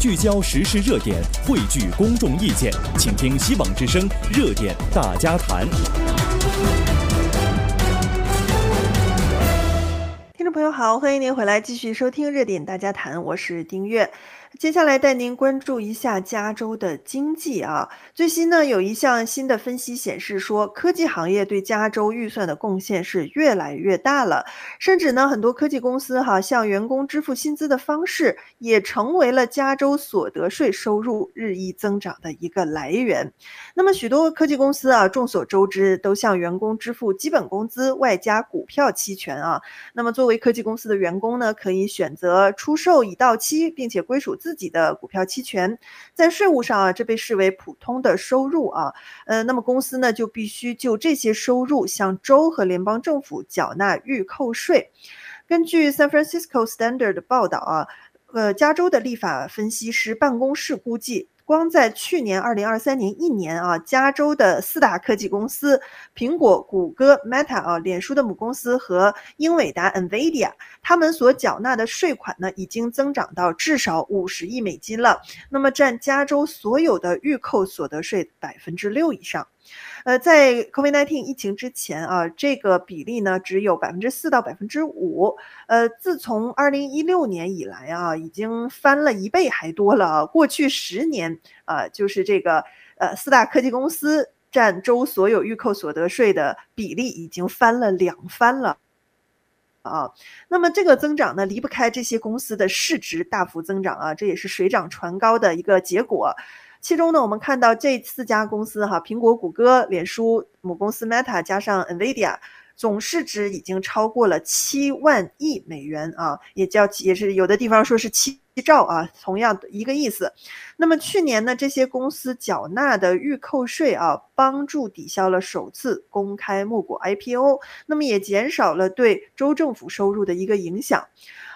聚焦时事热点，汇聚公众意见，请听希望之声热点大家谈。听众朋友好，欢迎您回来继续收听热点大家谈，我是丁月。接下来带您关注一下加州的经济啊。最新呢，有一项新的分析显示说，科技行业对加州预算的贡献是越来越大了，甚至呢，很多科技公司哈向员工支付薪资的方式，也成为了加州所得税收入日益增长的一个来源。那么，许多科技公司啊，众所周知都向员工支付基本工资外加股票期权啊。那么，作为科技公司的员工呢，可以选择出售已到期并且归属自自己的股票期权，在税务上啊，这被视为普通的收入啊。呃，那么公司呢就必须就这些收入向州和联邦政府缴纳预扣税。根据 San Francisco Standard 的报道啊，呃，加州的立法分析师办公室估计。光在去年二零二三年一年啊，加州的四大科技公司苹果、谷歌、Meta 啊，脸书的母公司和英伟达 NVIDIA，他们所缴纳的税款呢，已经增长到至少五十亿美金了。那么占加州所有的预扣所得税百分之六以上。呃，在 COVID-19 疫情之前啊，这个比例呢只有百分之四到百分之五。呃，自从二零一六年以来啊，已经翻了一倍还多了。过去十年啊，就是这个呃四大科技公司占州所有预扣所得税的比例已经翻了两番了啊。那么这个增长呢，离不开这些公司的市值大幅增长啊，这也是水涨船高的一个结果。其中呢，我们看到这四家公司哈，苹果、谷歌、脸书母公司 Meta 加上 NVIDIA，总市值已经超过了七万亿美元啊，也叫也是有的地方说是七兆啊，同样一个意思。那么去年呢，这些公司缴纳的预扣税啊，帮助抵消了首次公开募股 IPO，那么也减少了对州政府收入的一个影响。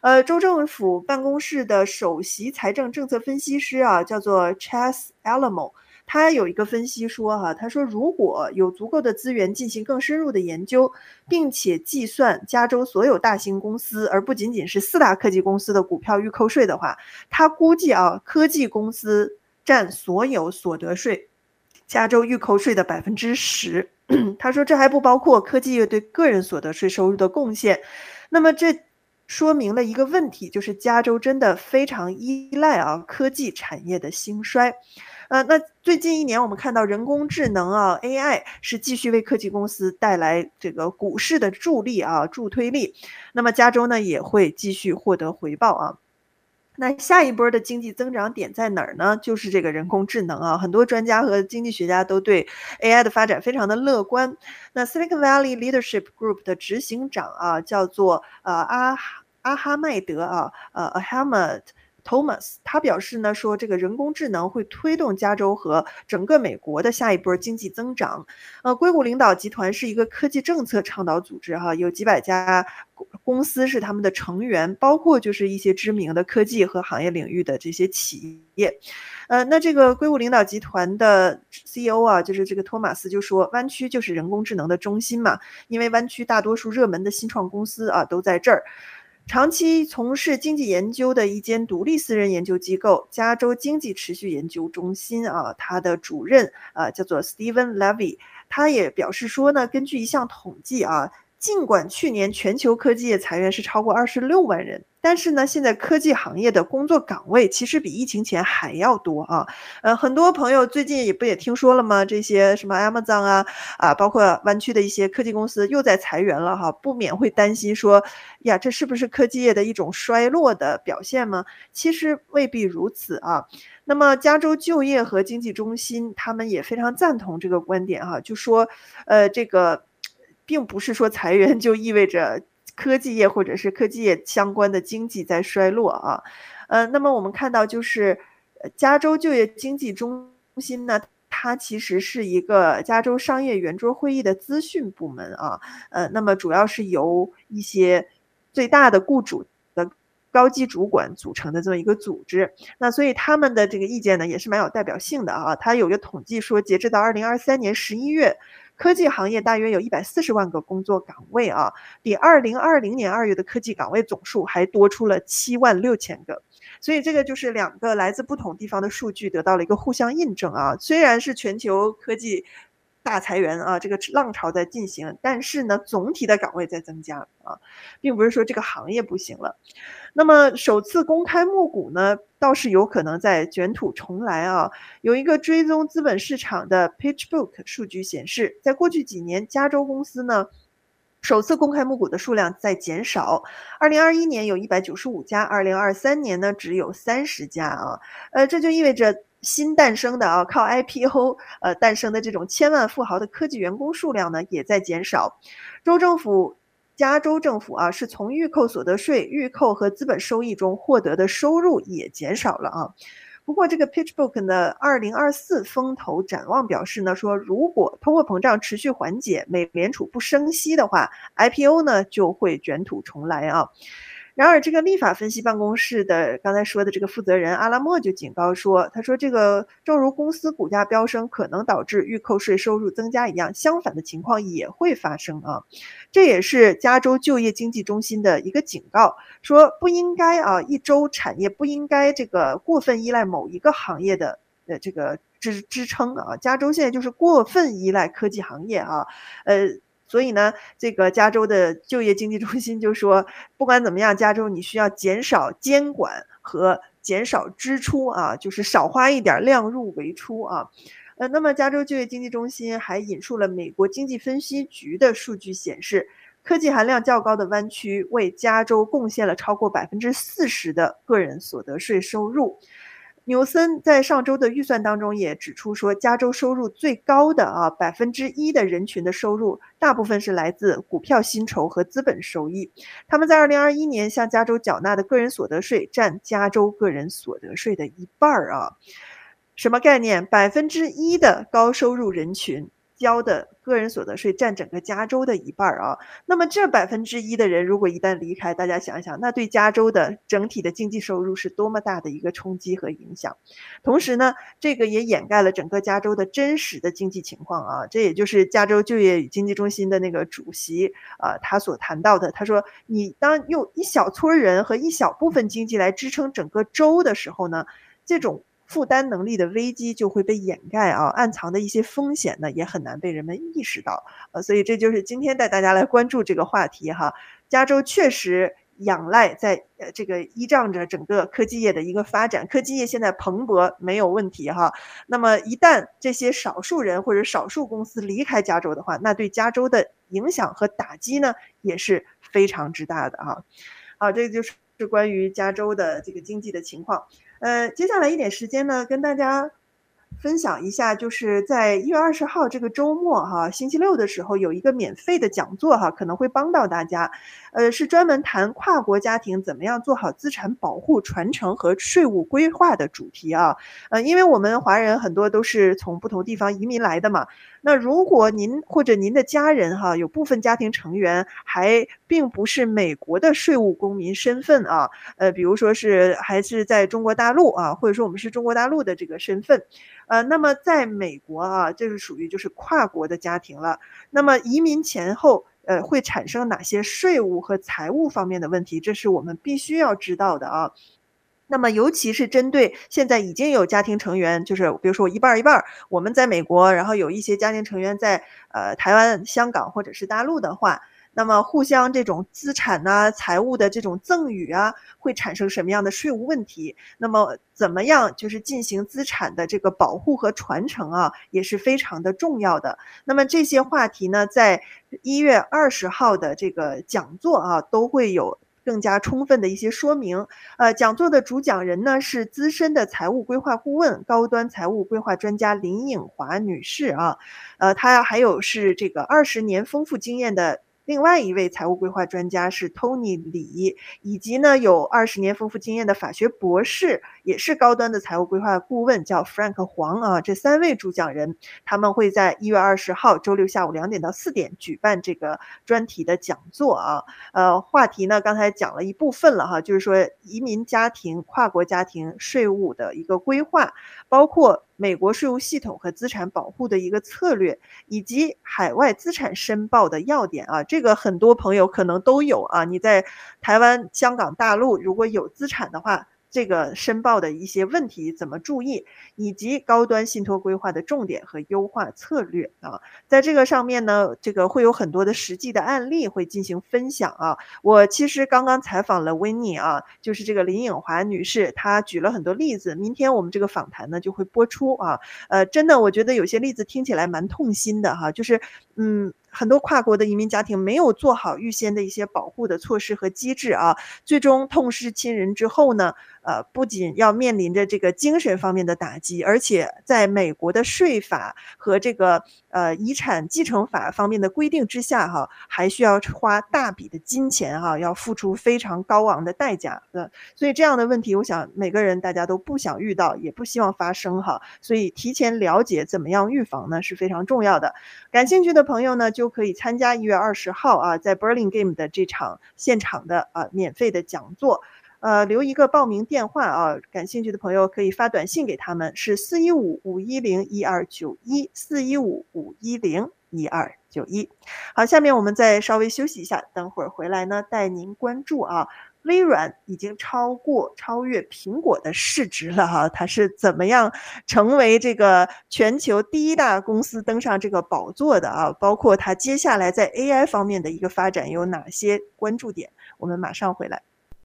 呃，州政府办公室的首席财政政策分析师啊，叫做 Chas Alamo，他有一个分析说哈、他说如果有足够的资源进行更深入的研究，并且计算加州所有大型公司，而不仅仅是四大科技公司的股票预扣税的话，他估计啊，科技公司占所有所得税加州预扣税的百分之十。他说这还不包括科技业对个人所得税收入的贡献。那么这。说明了一个问题，就是加州真的非常依赖啊科技产业的兴衰，呃，那最近一年我们看到人工智能啊 AI 是继续为科技公司带来这个股市的助力啊助推力，那么加州呢也会继续获得回报啊。那下一波的经济增长点在哪儿呢？就是这个人工智能啊，很多专家和经济学家都对 AI 的发展非常的乐观。那 Silicon Valley Leadership Group 的执行长啊，叫做呃阿阿哈迈德啊，呃 Ahmed Thomas，他表示呢说，这个人工智能会推动加州和整个美国的下一波经济增长。呃，硅谷领导集团是一个科技政策倡导组织哈，有几百家。公司是他们的成员，包括就是一些知名的科技和行业领域的这些企业。呃，那这个硅谷领导集团的 CEO 啊，就是这个托马斯就说，湾区就是人工智能的中心嘛，因为湾区大多数热门的新创公司啊都在这儿。长期从事经济研究的一间独立私人研究机构——加州经济持续研究中心啊，它的主任啊叫做 Steven Levy，他也表示说呢，根据一项统计啊。尽管去年全球科技业裁员是超过二十六万人，但是呢，现在科技行业的工作岗位其实比疫情前还要多啊。呃，很多朋友最近也不也听说了吗？这些什么 Amazon 啊啊，包括湾区的一些科技公司又在裁员了哈，不免会担心说，呀，这是不是科技业的一种衰落的表现吗？其实未必如此啊。那么加州就业和经济中心他们也非常赞同这个观点哈，就说，呃，这个。并不是说裁员就意味着科技业或者是科技业相关的经济在衰落啊，呃，那么我们看到就是，加州就业经济中心呢，它其实是一个加州商业圆桌会议的资讯部门啊，呃，那么主要是由一些最大的雇主高级主管组成的这么一个组织，那所以他们的这个意见呢也是蛮有代表性的啊，他有个统计说，截止到二零二三年十一月。科技行业大约有一百四十万个工作岗位啊，比二零二零年二月的科技岗位总数还多出了七万六千个。所以这个就是两个来自不同地方的数据得到了一个互相印证啊。虽然是全球科技大裁员啊，这个浪潮在进行，但是呢，总体的岗位在增加啊，并不是说这个行业不行了。那么首次公开募股呢，倒是有可能在卷土重来啊。有一个追踪资本市场的 PitchBook 数据显示，在过去几年，加州公司呢首次公开募股的数量在减少。二零二一年有一百九十五家，二零二三年呢只有三十家啊。呃，这就意味着。新诞生的啊，靠 IPO 呃诞生的这种千万富豪的科技员工数量呢，也在减少。州政府，加州政府啊，是从预扣所得税、预扣和资本收益中获得的收入也减少了啊。不过，这个 PitchBook 的二零二四风投展望表示呢，说如果通货膨胀持续缓解，美联储不升息的话，IPO 呢就会卷土重来啊。然而，这个立法分析办公室的刚才说的这个负责人阿拉莫就警告说：“他说，这个正如公司股价飙升可能导致预扣税收入增加一样，相反的情况也会发生啊。这也是加州就业经济中心的一个警告，说不应该啊，一州产业不应该这个过分依赖某一个行业的呃这个支支撑啊。加州现在就是过分依赖科技行业啊，呃。”所以呢，这个加州的就业经济中心就说，不管怎么样，加州你需要减少监管和减少支出啊，就是少花一点，量入为出啊。呃，那么加州就业经济中心还引述了美国经济分析局的数据显示，科技含量较高的湾区为加州贡献了超过百分之四十的个人所得税收入。纽森在上周的预算当中也指出说，加州收入最高的啊百分之一的人群的收入，大部分是来自股票薪酬和资本收益。他们在二零二一年向加州缴纳的个人所得税占加州个人所得税的一半儿啊，什么概念？百分之一的高收入人群。交的个人所得税占整个加州的一半啊，那么这百分之一的人如果一旦离开，大家想想，那对加州的整体的经济收入是多么大的一个冲击和影响。同时呢，这个也掩盖了整个加州的真实的经济情况啊，这也就是加州就业与经济中心的那个主席啊，他所谈到的。他说，你当用一小撮人和一小部分经济来支撑整个州的时候呢，这种。负担能力的危机就会被掩盖啊，暗藏的一些风险呢也很难被人们意识到，呃，所以这就是今天带大家来关注这个话题哈。加州确实仰赖在呃这个依仗着整个科技业的一个发展，科技业现在蓬勃没有问题哈。那么一旦这些少数人或者少数公司离开加州的话，那对加州的影响和打击呢也是非常之大的哈。好，这个就是是关于加州的这个经济的情况。呃，接下来一点时间呢，跟大家分享一下，就是在一月二十号这个周末哈，星期六的时候有一个免费的讲座哈，可能会帮到大家。呃，是专门谈跨国家庭怎么样做好资产保护、传承和税务规划的主题啊。呃，因为我们华人很多都是从不同地方移民来的嘛。那如果您或者您的家人哈，有部分家庭成员还并不是美国的税务公民身份啊，呃，比如说是还是在中国大陆啊，或者说我们是中国大陆的这个身份，呃，那么在美国啊，这是属于就是跨国的家庭了。那么移民前后，呃，会产生哪些税务和财务方面的问题？这是我们必须要知道的啊。那么，尤其是针对现在已经有家庭成员，就是比如说我一半儿一半儿，我们在美国，然后有一些家庭成员在呃台湾、香港或者是大陆的话，那么互相这种资产呐、财务的这种赠与啊，会产生什么样的税务问题？那么怎么样就是进行资产的这个保护和传承啊，也是非常的重要的。那么这些话题呢，在一月二十号的这个讲座啊，都会有。更加充分的一些说明。呃，讲座的主讲人呢是资深的财务规划顾问、高端财务规划专家林颖华女士啊。呃，她还有是这个二十年丰富经验的。另外一位财务规划专家是 Tony 李，以及呢有二十年丰富经验的法学博士，也是高端的财务规划顾问，叫 Frank 黄啊。这三位主讲人，他们会在一月二十号周六下午两点到四点举办这个专题的讲座啊。呃，话题呢刚才讲了一部分了哈，就是说移民家庭、跨国家庭税务的一个规划，包括。美国税务系统和资产保护的一个策略，以及海外资产申报的要点啊，这个很多朋友可能都有啊。你在台湾、香港、大陆如果有资产的话，这个申报的一些问题怎么注意，以及高端信托规划的重点和优化策略啊，在这个上面呢，这个会有很多的实际的案例会进行分享啊。我其实刚刚采访了 Winnie 啊，就是这个林颖华女士，她举了很多例子。明天我们这个访谈呢就会播出啊。呃，真的，我觉得有些例子听起来蛮痛心的哈，就是嗯。很多跨国的移民家庭没有做好预先的一些保护的措施和机制啊，最终痛失亲人之后呢，呃，不仅要面临着这个精神方面的打击，而且在美国的税法和这个呃遗产继承法方面的规定之下，哈，还需要花大笔的金钱哈，要付出非常高昂的代价的。所以这样的问题，我想每个人大家都不想遇到，也不希望发生哈。所以提前了解怎么样预防呢，是非常重要的。感兴趣的朋友呢，就都可以参加一月二十号啊，在 Berlin Game 的这场现场的啊免费的讲座，呃，留一个报名电话啊，感兴趣的朋友可以发短信给他们，是四一五五一零一二九一四一五五一零一二九一。好，下面我们再稍微休息一下，等会儿回来呢，带您关注啊。微软已经超过超越苹果的市值了哈，它是怎么样成为这个全球第一大公司登上这个宝座的啊？包括它接下来在 AI 方面的一个发展有哪些关注点？我们马上回来。